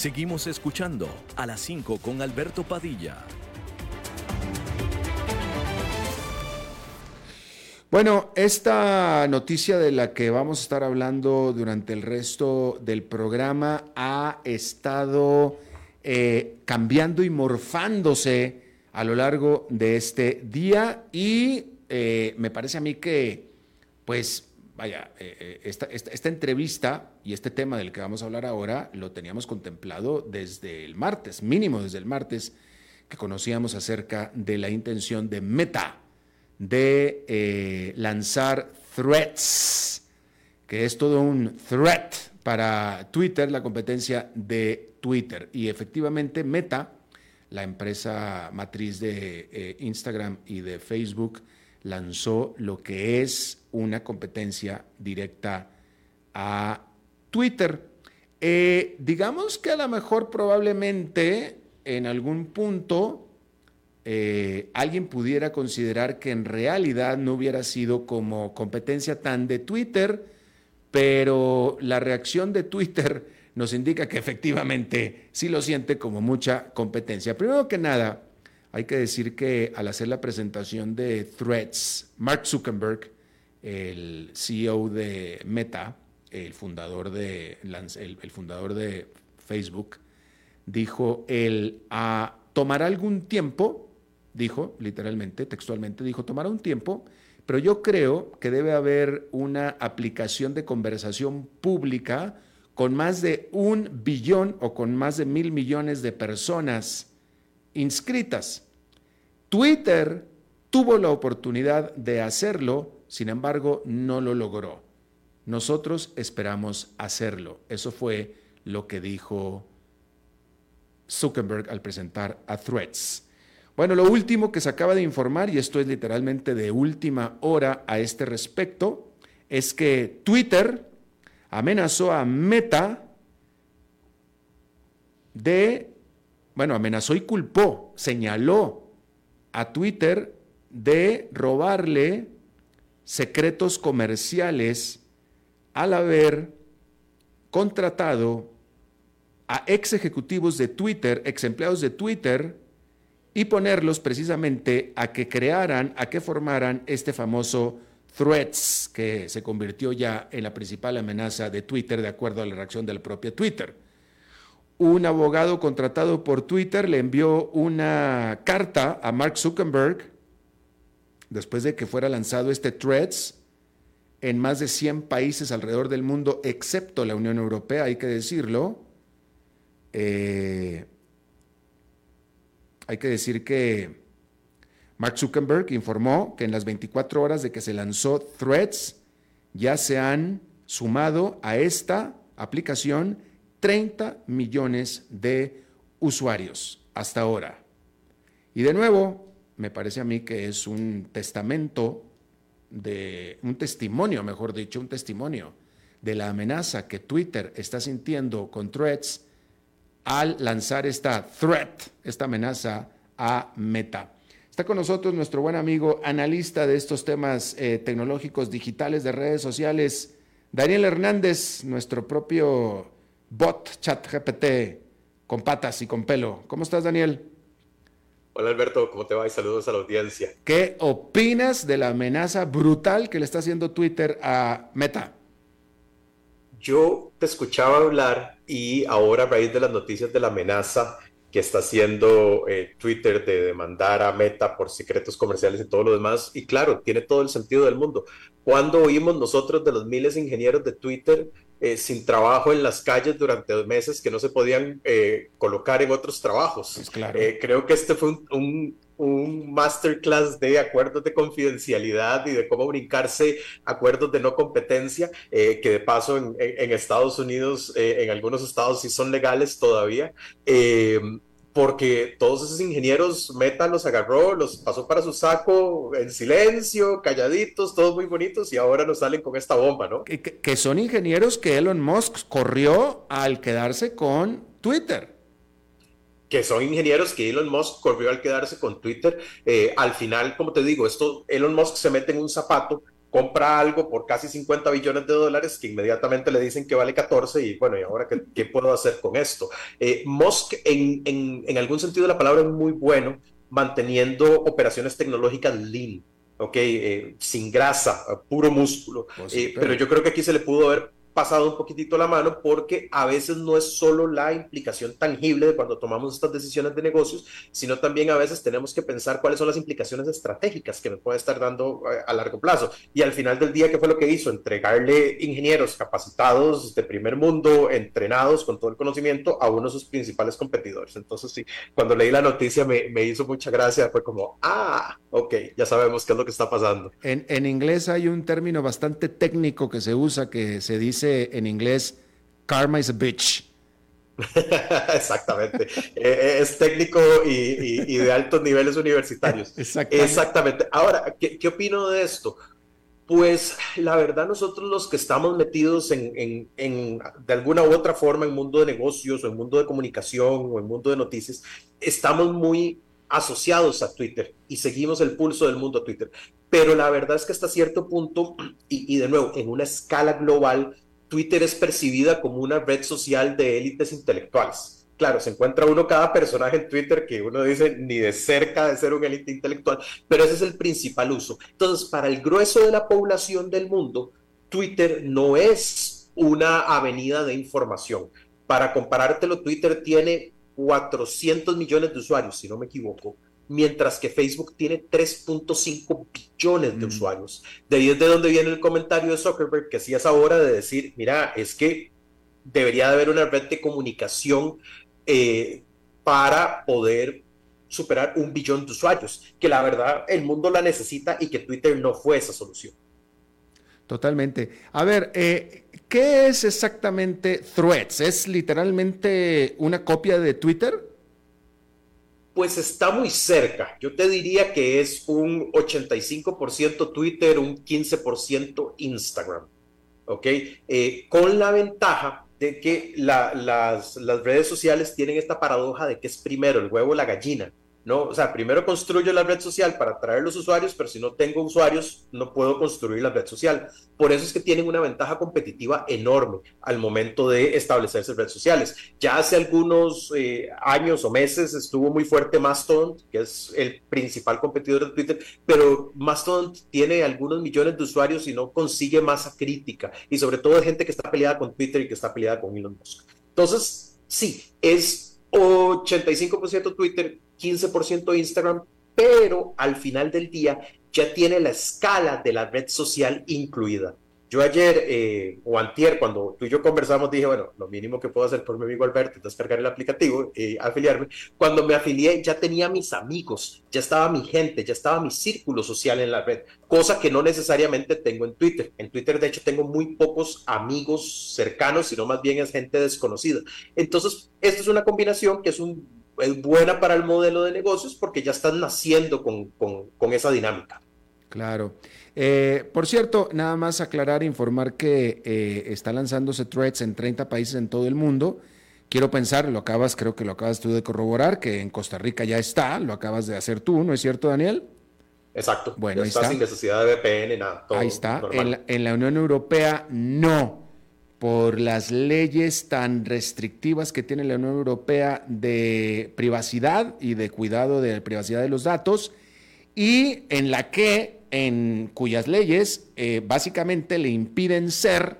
Seguimos escuchando a las 5 con Alberto Padilla. Bueno, esta noticia de la que vamos a estar hablando durante el resto del programa ha estado eh, cambiando y morfándose a lo largo de este día y eh, me parece a mí que, pues, vaya, eh, esta, esta, entrevista y este tema del que vamos a hablar ahora lo teníamos contemplado desde el martes, mínimo desde el martes, que conocíamos acerca de la intención de Meta de eh, lanzar threats, que es todo un threat para Twitter, la competencia de Twitter. Y efectivamente Meta, la empresa matriz de eh, Instagram y de Facebook, lanzó lo que es una competencia directa a Twitter. Eh, digamos que a lo mejor probablemente en algún punto eh, alguien pudiera considerar que en realidad no hubiera sido como competencia tan de Twitter, pero la reacción de Twitter nos indica que efectivamente sí lo siente como mucha competencia. Primero que nada, hay que decir que al hacer la presentación de Threads, Mark Zuckerberg, el CEO de Meta, el fundador de, el, fundador de Facebook, dijo, el a tomar algún tiempo, dijo literalmente, textualmente, dijo, tomará un tiempo, pero yo creo que debe haber una aplicación de conversación pública con más de un billón o con más de mil millones de personas inscritas. Twitter tuvo la oportunidad de hacerlo, sin embargo, no lo logró. Nosotros esperamos hacerlo. Eso fue lo que dijo Zuckerberg al presentar a Threads. Bueno, lo último que se acaba de informar, y esto es literalmente de última hora a este respecto, es que Twitter amenazó a Meta de, bueno, amenazó y culpó, señaló a Twitter de robarle secretos comerciales al haber contratado a ex ejecutivos de Twitter, ex empleados de Twitter, y ponerlos precisamente a que crearan, a que formaran este famoso Threads, que se convirtió ya en la principal amenaza de Twitter de acuerdo a la reacción de la propia Twitter. Un abogado contratado por Twitter le envió una carta a Mark Zuckerberg después de que fuera lanzado este Threads en más de 100 países alrededor del mundo, excepto la Unión Europea, hay que decirlo. Eh, hay que decir que Mark Zuckerberg informó que en las 24 horas de que se lanzó Threads ya se han sumado a esta aplicación 30 millones de usuarios hasta ahora. Y de nuevo, me parece a mí que es un testamento de un testimonio, mejor dicho, un testimonio de la amenaza que Twitter está sintiendo con Threads al lanzar esta threat, esta amenaza a Meta. Está con nosotros nuestro buen amigo, analista de estos temas eh, tecnológicos digitales de redes sociales, Daniel Hernández, nuestro propio bot chat GPT con patas y con pelo. ¿Cómo estás, Daniel? Hola Alberto, ¿cómo te va? Y saludos a la audiencia. ¿Qué opinas de la amenaza brutal que le está haciendo Twitter a Meta? Yo te escuchaba hablar y ahora a raíz de las noticias de la amenaza que está haciendo eh, Twitter de demandar a Meta por secretos comerciales y todo lo demás, y claro, tiene todo el sentido del mundo. Cuando oímos nosotros de los miles de ingenieros de Twitter eh, sin trabajo en las calles durante dos meses que no se podían eh, colocar en otros trabajos? Pues claro. creo que este fue un un masterclass de acuerdos de confidencialidad y de cómo brincarse acuerdos de no competencia, eh, que de paso en, Estados Unidos, eh, en algunos estados sí son legales todavía. Porque todos esos ingenieros Meta los agarró, los pasó para su saco en silencio, calladitos, todos muy bonitos, y ahora nos salen con esta bomba, ¿no? que son ingenieros que Elon Musk corrió al quedarse con Twitter que son ingenieros que Elon Musk corrió al quedarse con Twitter. Eh, al final, como te digo, esto, Elon Musk se mete en un zapato, compra algo por casi 50 billones de dólares que inmediatamente le dicen que vale 14 y bueno, ¿y ahora qué, puedo hacer con esto? Eh, Musk en, en, algún sentido de la palabra es muy bueno manteniendo operaciones tecnológicas lean. ¿ok? Eh, sin grasa, puro músculo. Oh, pero yo creo que aquí se le pudo haber pasado un poquitito la mano porque a veces no es solo la implicación tangible de cuando tomamos estas decisiones de negocios, sino también a veces tenemos que pensar cuáles son las implicaciones estratégicas que nos puede estar dando eh, a largo plazo. Y al final del día, ¿qué fue lo que hizo? Entregarle ingenieros capacitados de primer mundo, entrenados con todo el conocimiento a uno de sus principales competidores. Entonces, sí, cuando leí la noticia me, me hizo mucha gracia, fue como, ah, ok, ya sabemos qué es lo que está pasando. En, en inglés hay un término bastante técnico que se usa que se dice en inglés, karma is a bitch. (laughs) Exactamente. Eh, eh, es técnico y, de altos niveles universitarios. (laughs) Exactamente. Ahora, ¿qué, opino de esto? Pues la verdad nosotros los que estamos metidos en, de alguna u otra forma en mundo de negocios o en mundo de comunicación o en mundo de noticias, estamos muy asociados a Twitter y seguimos el pulso del mundo a Twitter. Pero la verdad es que hasta cierto punto, y, y de nuevo, en una escala global, Twitter es percibida como una red social de élites intelectuales claro, se encuentra uno cada personaje en Twitter que uno dice ni de cerca de ser un élite intelectual, pero ese es el principal uso. Entonces, para el grueso de la población del mundo, Twitter no es una avenida de información. Para comparártelo, Twitter tiene 400 millones de usuarios, si no me equivoco, mientras que Facebook tiene 3.5 billones de mm. usuarios. De ahí es de donde viene el comentario de Zuckerberg, que sí es ahora de decir, mira, es que debería de haber una red de comunicación eh, para poder superar un billón de usuarios, que la verdad el mundo la necesita y que Twitter no fue esa solución. Totalmente. A ver, eh, ¿qué es exactamente Threads? ¿Es literalmente una copia de Twitter? Pues está muy cerca. Yo te diría que es un 85% Twitter, un 15% Instagram. ¿Ok? Eh, con la ventaja de que las, las redes sociales tienen esta paradoja de que es primero el huevo o la gallina. ¿No? O sea, primero construyo la red social para atraer los usuarios, pero si no tengo usuarios, no puedo construir la red social. Por eso es que tienen una ventaja competitiva enorme al momento de establecerse redes sociales. Ya hace algunos eh, años o meses estuvo muy fuerte Mastodon, que es el principal competidor de Twitter, pero Mastodon tiene algunos millones de usuarios y no consigue masa crítica, y sobre todo de gente que está peleada con Twitter y que está peleada con Elon Musk. Entonces, sí, es 85% Twitter, 15% Instagram, pero al final del día ya tiene la escala de la red social incluida. Yo ayer eh, o antier, cuando tú y yo conversamos, dije, bueno, lo mínimo que puedo hacer por mi amigo Alberto es descargar el aplicativo y afiliarme. Cuando me afilié ya tenía mis amigos, ya estaba mi gente, ya estaba mi círculo social en la red, cosa que no necesariamente tengo en Twitter. En Twitter, de hecho, tengo muy pocos amigos cercanos, sino más bien es gente desconocida. Entonces, esta es una combinación que es un es buena para el modelo de negocios porque ya están naciendo con, esa dinámica. Claro. Eh, por cierto, nada más aclarar, informar que eh, está lanzándose Threads en 30 países en todo el mundo. Quiero pensar, lo acabas, creo que lo acabas tú de corroborar, que en Costa Rica ya está, lo acabas de hacer tú, ¿no es cierto, Daniel? Exacto. Bueno, ahí está, sin necesidad de VPN, nada. ahí está. en la Unión Europea no por las leyes tan restrictivas que tiene la Unión Europea de privacidad y de cuidado de la privacidad de los datos, y en la que, en cuyas leyes eh, básicamente le impiden ser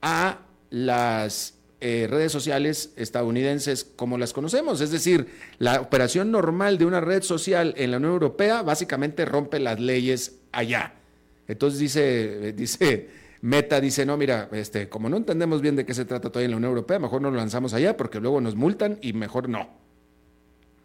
a las eh, redes sociales estadounidenses como las conocemos. Es decir, la operación normal de una red social en la Unión Europea básicamente rompe las leyes allá. Entonces dice, dice Meta dice, no, mira, este, como no entendemos bien de qué se trata todavía en la Unión Europea, mejor no lo lanzamos allá porque luego nos multan y mejor no.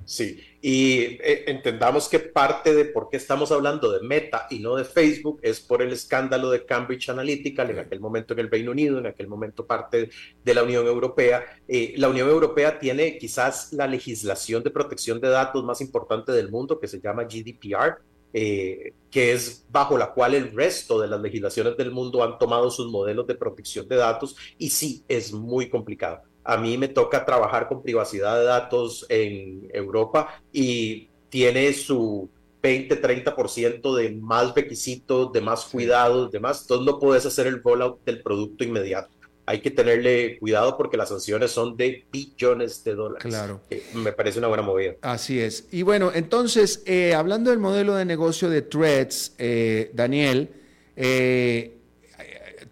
Sí, y eh, entendamos que parte de por qué estamos hablando de Meta y no de Facebook es por el escándalo de Cambridge Analytica, en aquel momento en el Reino Unido, en aquel momento parte de la Unión Europea. Eh, la Unión Europea tiene quizás la legislación de protección de datos más importante del mundo, que se llama GDPR, eh, que es bajo la cual el resto de las legislaciones del mundo han tomado sus modelos de protección de datos y sí, es muy complicado. A mí me toca trabajar con privacidad de datos en Europa y tiene su 20-30% de más requisitos, de más cuidados, de más. Entonces no puedes hacer el rollout del producto inmediato hay que tenerle cuidado porque las sanciones son de billones de dólares. Claro. me parece una buena movida. Así es. Y bueno, entonces, eh, hablando del modelo de negocio de Threads, eh, Daniel, eh,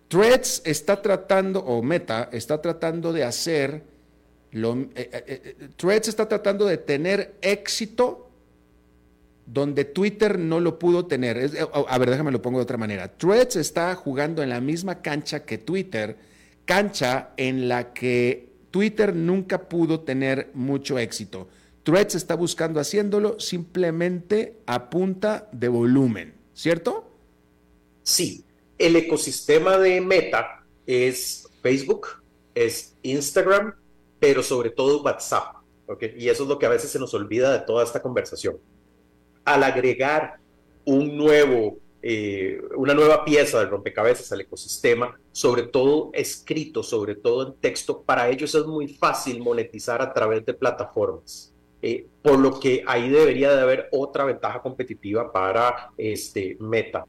Threads está tratando, o Meta está tratando de hacer, lo, Threads está tratando de tener éxito donde Twitter no lo pudo tener. a ver, déjame lo pongo de otra manera. Threads está jugando en la misma cancha que Twitter cancha en la que Twitter nunca pudo tener mucho éxito. Threads está buscando haciéndolo simplemente a punta de volumen, ¿cierto? Sí, el ecosistema de Meta es Facebook, es Instagram, pero sobre todo WhatsApp. Y eso es lo que a veces se nos olvida de toda esta conversación. Al agregar un nuevo eh, una nueva pieza del rompecabezas al ecosistema, sobre todo escrito, sobre todo en texto. Para ellos es muy fácil monetizar a través de plataformas. eh, por lo que ahí debería de haber otra ventaja competitiva para este, Meta.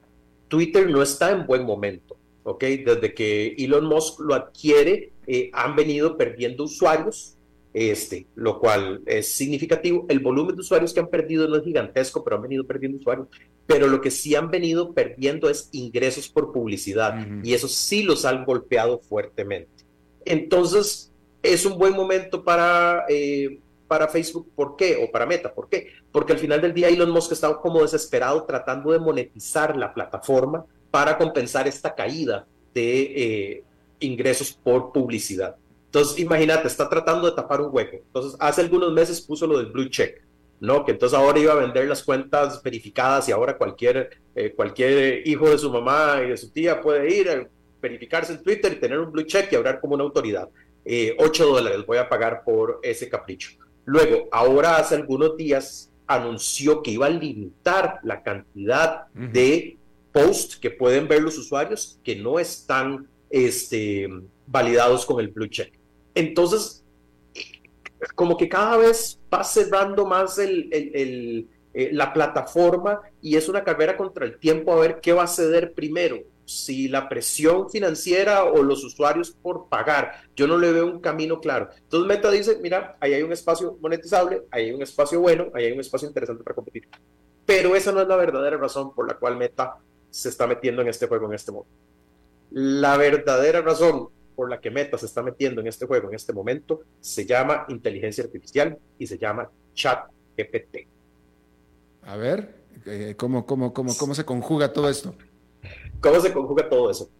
Twitter no está en buen momento, ¿ok? Desde que Elon Musk lo adquiere, eh, han venido perdiendo usuarios, este, lo cual es significativo. El volumen de usuarios que han perdido no es gigantesco, pero han venido perdiendo usuarios. Pero lo que sí han venido perdiendo es ingresos por publicidad y eso sí los han golpeado fuertemente. Entonces, es un buen momento para, eh, para Facebook. ¿Por qué? O para Meta. ¿Por qué? Porque al final del día Elon Musk estaba como desesperado tratando de monetizar la plataforma para compensar esta caída de eh, ingresos por publicidad. Entonces, imagínate, está tratando de tapar un hueco. Entonces, hace algunos meses puso lo del blue check, ¿no? Que entonces ahora iba a vender las cuentas verificadas y ahora cualquier, eh, cualquier hijo de su mamá y de su tía puede ir a verificarse en Twitter y tener un blue check y hablar como una autoridad. Eh, 8 dólares voy a pagar por ese capricho. Luego, ahora hace algunos días anunció que iba a limitar la cantidad de posts que pueden ver los usuarios que no están este, validados con el blue check. Entonces, como que cada vez va cerrando más el, eh, la plataforma y es una carrera contra el tiempo a ver qué va a ceder primero, si la presión financiera o los usuarios por pagar. Yo no le veo un camino claro. Entonces Meta dice, mira, ahí hay un espacio monetizable, ahí hay un espacio bueno, ahí hay un espacio interesante para competir. Pero esa no es la verdadera razón por la cual Meta se está metiendo en este juego en este momento. La verdadera razón por la que Meta se está metiendo en este juego en este momento se llama inteligencia artificial y se llama chat GPT. A ver, eh, ¿cómo, cómo, cómo, cómo se conjuga todo esto? ¿Cómo se conjuga todo eso?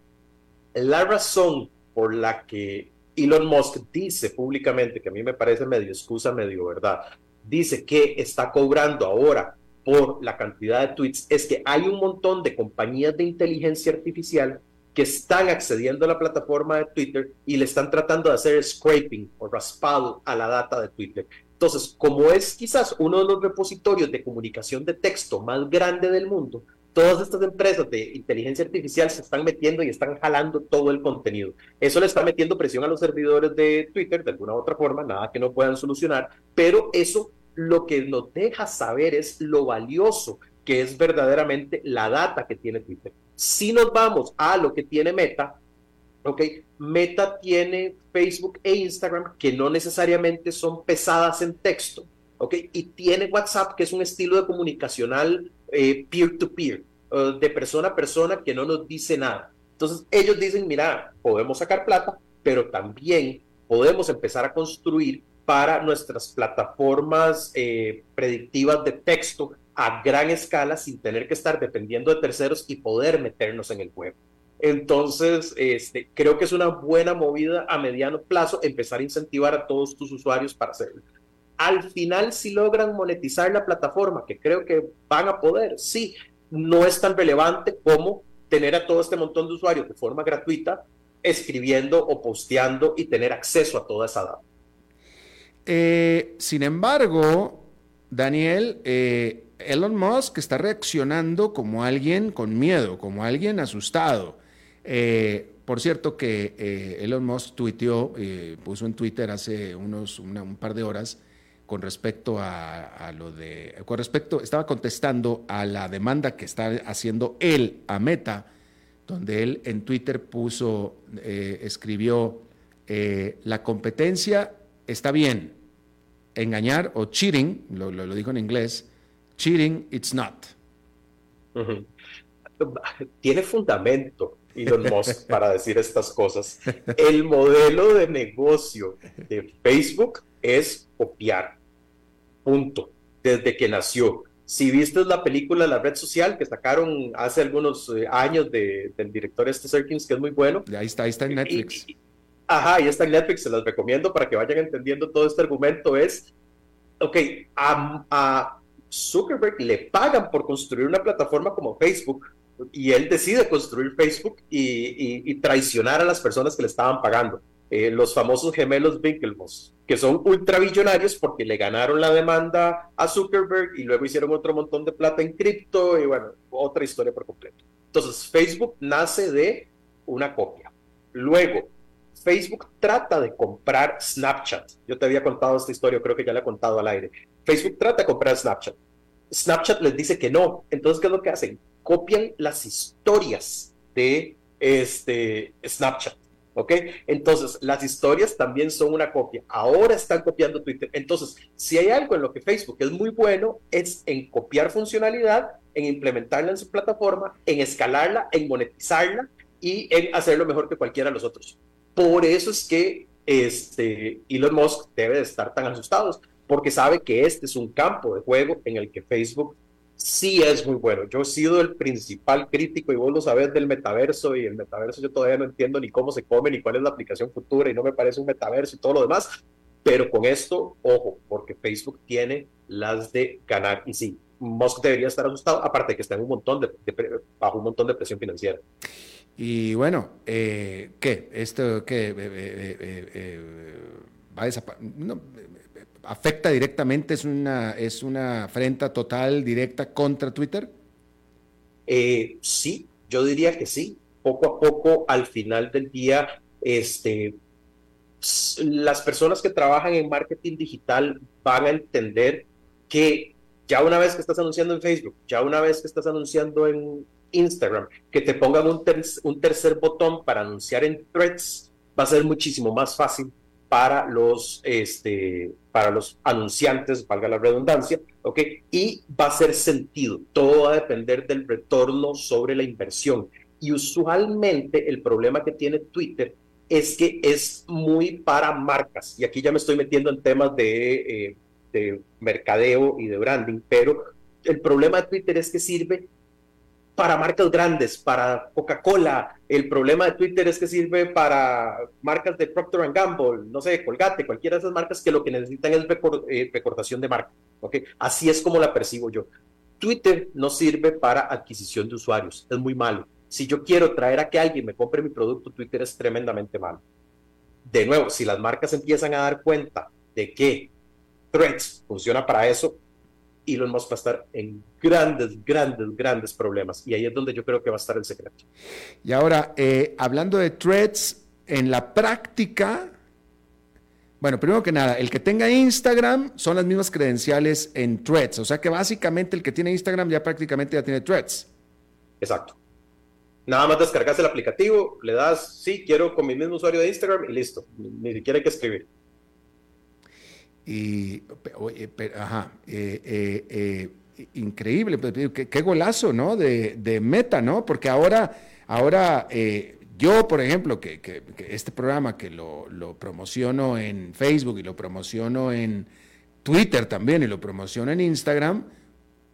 La razón por la que Elon Musk dice públicamente, que a mí me parece medio excusa, medio verdad, dice que está cobrando ahora por la cantidad de tweets, es que hay un montón de compañías de inteligencia artificial que están accediendo a la plataforma de Twitter y le están tratando de hacer scraping o raspado a la data de Twitter. Entonces, como es quizás uno de los repositorios de comunicación de texto más grande del mundo, todas estas empresas de inteligencia artificial se están metiendo y están jalando todo el contenido. Eso le está metiendo presión a los servidores de Twitter de alguna u otra forma, nada que no puedan solucionar, pero eso lo que nos deja saber es lo valioso que es verdaderamente la data que tiene Twitter. Si nos vamos a lo que tiene Meta, ¿ok? Meta tiene Facebook e Instagram que no necesariamente son pesadas en texto, ¿ok? Y tiene WhatsApp que es un estilo de comunicacional eh, peer-to-peer, -peer, de persona a persona que no nos dice nada. Entonces ellos dicen, mira, podemos sacar plata, pero también podemos empezar a construir para nuestras plataformas eh, predictivas de texto a gran escala sin tener que estar dependiendo de terceros y poder meternos en el juego. Entonces, este, creo que es una buena movida a mediano plazo empezar a incentivar a todos tus usuarios para hacerlo. Al final, si logran monetizar la plataforma, que creo que van a poder, sí, no es tan relevante como tener a todo este montón de usuarios de forma gratuita escribiendo o posteando y tener acceso a toda esa data. Eh, sin embargo, Daniel, eh, Elon Musk está reaccionando como alguien con miedo, como alguien asustado. Eh, por cierto que eh, Elon Musk tuiteó, eh, puso en Twitter hace unos un par de horas con respecto a, lo de, con respecto, estaba contestando a la demanda que está haciendo él a Meta, donde él en Twitter puso, escribió, la competencia está bien, engañar o cheating, lo dijo en inglés, Cheating, it's not. Tiene fundamento Elon Musk (laughs) para decir estas cosas. El modelo de negocio de Facebook es copiar. Punto. Desde que nació. Si viste la película La Red Social que sacaron hace algunos eh, años del director este Serkins, que es muy bueno. Ahí está, ahí está en Netflix. ajá, ahí está en Netflix, se los recomiendo para que vayan entendiendo todo este argumento. Es, ok, a Zuckerberg le pagan por construir una plataforma como Facebook y él decide construir Facebook y, traicionar a las personas que le estaban pagando. Eh, los famosos gemelos Winklevoss, que son ultravillonarios porque le ganaron la demanda a Zuckerberg y luego hicieron otro montón de plata en cripto y bueno, otra historia por completo. Entonces, Facebook nace de una copia. Luego, Facebook trata de comprar Snapchat. Yo te había contado esta historia, creo que ya la he contado al aire. Facebook trata de comprar Snapchat. Snapchat les dice que no. Entonces, ¿qué es lo que hacen? Copian las historias de este Snapchat. ¿Ok? Entonces, las historias también son una copia. Ahora están copiando Twitter. Entonces, si hay algo en lo que Facebook es muy bueno, es en copiar funcionalidad, en implementarla en su plataforma, en escalarla, en monetizarla y en hacerlo mejor que cualquiera de los otros. Por eso es que este, Elon Musk debe de estar tan asustado, porque sabe que este es un campo de juego en el que Facebook sí es muy bueno. Yo he sido el principal crítico y vos lo sabés del metaverso y el metaverso yo todavía no entiendo ni cómo se come ni cuál es la aplicación futura y no me parece un metaverso y todo lo demás. Pero con esto, ojo, porque Facebook tiene las de ganar y sí, Musk debería estar asustado, aparte de que está en un montón de, bajo un montón de presión financiera. Y bueno, eh, ¿qué? ¿Esto qué? Eh, eh, va a no, afecta directamente, es una, es una afrenta total, directa contra Twitter? Sí, yo diría que sí. Poco a poco, al final del día, este, las personas que trabajan en marketing digital van a entender que ya una vez que estás anunciando en Facebook, ya una vez que estás anunciando en Instagram, que te pongan un, un tercer botón para anunciar en threads, va a ser muchísimo más fácil para los, este, para los anunciantes, valga la redundancia, ¿ok? Y va a ser sentido, todo va a depender del retorno sobre la inversión. Y usualmente el problema que tiene Twitter es que es muy para marcas, y aquí ya me estoy metiendo en temas de, eh, de mercadeo y de branding, pero el problema de Twitter es que sirve para marcas grandes, para Coca-Cola. El problema de Twitter es que sirve para marcas de Procter Gamble, no sé, Colgate, cualquiera de esas marcas que lo que necesitan es eh, recortación de marca. Así es como la percibo yo. Twitter no sirve para adquisición de usuarios, es muy malo. Si yo quiero traer a que alguien me compre mi producto, Twitter es tremendamente malo. De nuevo, si las marcas empiezan a dar cuenta de que Threads funciona para eso, Elon Musk va a estar en grandes, grandes, grandes problemas. Y ahí es donde yo creo que va a estar el secreto. Y ahora, eh, hablando de threads, en la práctica, bueno, primero que nada, el que tenga Instagram son las mismas credenciales en threads. O sea que básicamente el que tiene Instagram ya prácticamente ya tiene threads. Exacto. Nada más descargas el aplicativo, le das, sí, quiero con mi mismo usuario de Instagram y listo. Ni siquiera hay que escribir. Y, ajá, eh, eh, eh, increíble, pues, qué, golazo, ¿no? De, meta, ¿no? Porque ahora, ahora yo, por ejemplo, que, este programa que lo, promociono en Facebook y lo promociono en Twitter también y lo promociono en Instagram,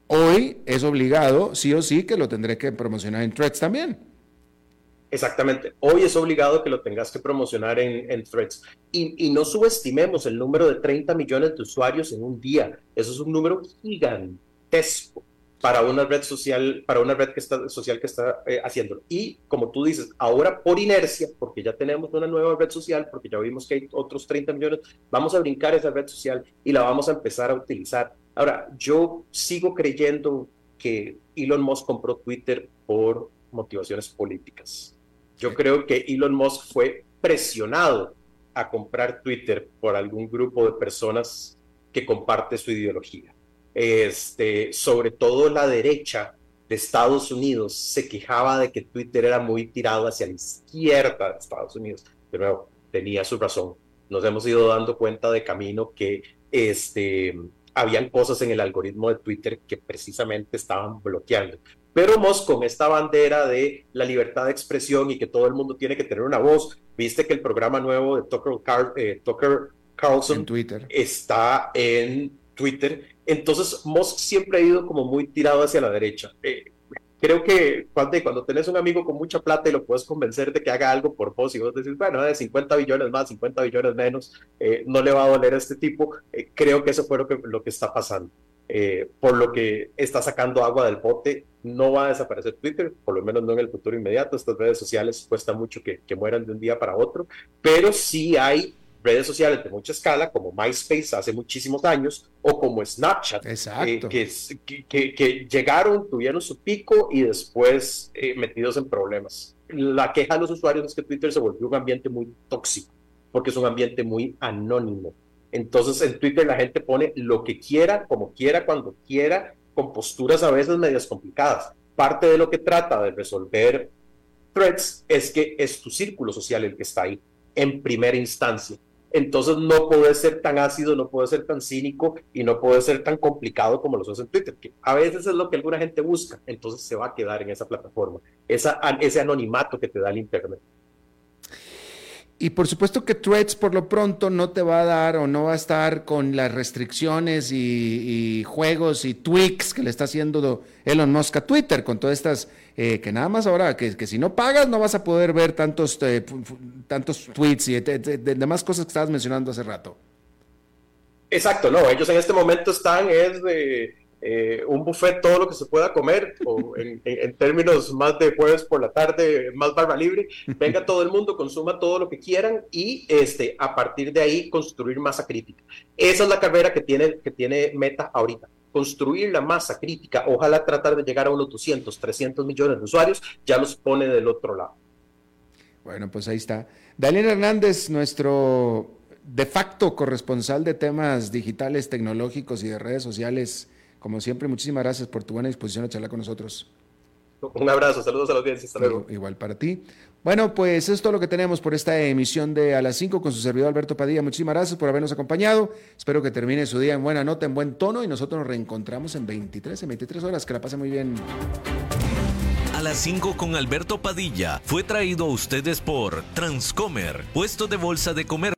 hoy es obligado, sí o sí, que lo tendré que promocionar en Threads también. Exactamente. Hoy es obligado que lo tengas que promocionar en, threads. Y, no subestimemos el número de 30 millones de usuarios en un día. Eso es un número gigantesco para una red social, para una red que está, social que está eh, haciéndolo. Y como tú dices, ahora por inercia, porque ya tenemos una nueva red social, porque ya vimos que hay otros 30 millones, vamos a brincar esa red social y la vamos a empezar a utilizar. Ahora, yo sigo creyendo que Elon Musk compró Twitter por motivaciones políticas. Yo creo que Elon Musk fue presionado a comprar Twitter por algún grupo de personas que comparte su ideología. Este, sobre todo la derecha de Estados Unidos se quejaba de que Twitter era muy tirado hacia la izquierda de Estados Unidos. De nuevo, tenía su razón. Nos hemos ido dando cuenta de camino que este, habían cosas en el algoritmo de Twitter que precisamente estaban bloqueando. Pero Musk con esta bandera de la libertad de expresión y que todo el mundo tiene que tener una voz, viste que el programa nuevo de Tucker, eh, Carlson está en Twitter. Entonces Musk siempre ha ido como muy tirado hacia la derecha. Eh, creo que cuando, cuando tenés un amigo con mucha plata y lo puedes convencer de que haga algo por vos y vos decís, bueno, de 50 billones más, 50 billones menos, eh, no le va a doler a este tipo, creo que eso fue lo que, lo que está pasando. Eh, por lo que está sacando agua del bote, no va a desaparecer Twitter, por lo menos no en el futuro inmediato. Estas redes sociales cuesta mucho que, mueran de un día para otro, pero sí hay redes sociales de mucha escala, como MySpace hace muchísimos años, o como Snapchat, eh, que, que, llegaron, tuvieron su pico y después eh, metidos en problemas. la queja de los usuarios es que Twitter se volvió un ambiente muy tóxico, porque es un ambiente muy anónimo. Entonces en Twitter la gente pone lo que quiera, como quiera, cuando quiera, con posturas a veces medias complicadas. Parte de lo que trata de resolver threads es que es tu círculo social el que está ahí en primera instancia. Entonces no puede ser tan ácido, no puede ser tan cínico y no puede ser tan complicado como lo hace en Twitter, que a veces es lo que alguna gente busca, entonces se va a quedar en esa plataforma, ese anonimato que te da el Internet. Y por supuesto que Threads por lo pronto no te va a dar o no va a estar con las restricciones y, juegos y tweaks que le está haciendo Elon Musk a Twitter, con todas estas, eh, que nada más ahora, que, que, si no pagas no vas a poder ver tantos, eh, tantos tweets y demás cosas que estabas mencionando hace rato. Exacto, no, ellos en este momento están es de eh, un buffet todo lo que se pueda comer, o en, términos más de jueves por la tarde, más barba libre, venga todo el mundo, consuma todo lo que quieran y este, a partir de ahí construir masa crítica. Esa es la carrera que tiene, que tiene Meta ahorita construir la masa crítica, ojalá tratar de llegar a unos 200, 300 millones de usuarios, ya los pone del otro lado. Bueno, pues ahí está. Daniel Hernández, nuestro de facto corresponsal de temas digitales, tecnológicos y de redes sociales como siempre, muchísimas gracias por tu buena disposición a charlar con nosotros. Un abrazo, saludos a la audiencia, hasta luego. Igual para ti. Bueno, pues eso es todo lo que tenemos por esta emisión de A las 5 con su servidor Alberto Padilla. Muchísimas gracias por habernos acompañado. Espero que termine su día en buena nota, en buen tono y nosotros nos reencontramos en 23, en 23 horas. Que la pase muy bien. A las 5 con Alberto Padilla fue traído a ustedes por Transcomer, puesto de bolsa de comer.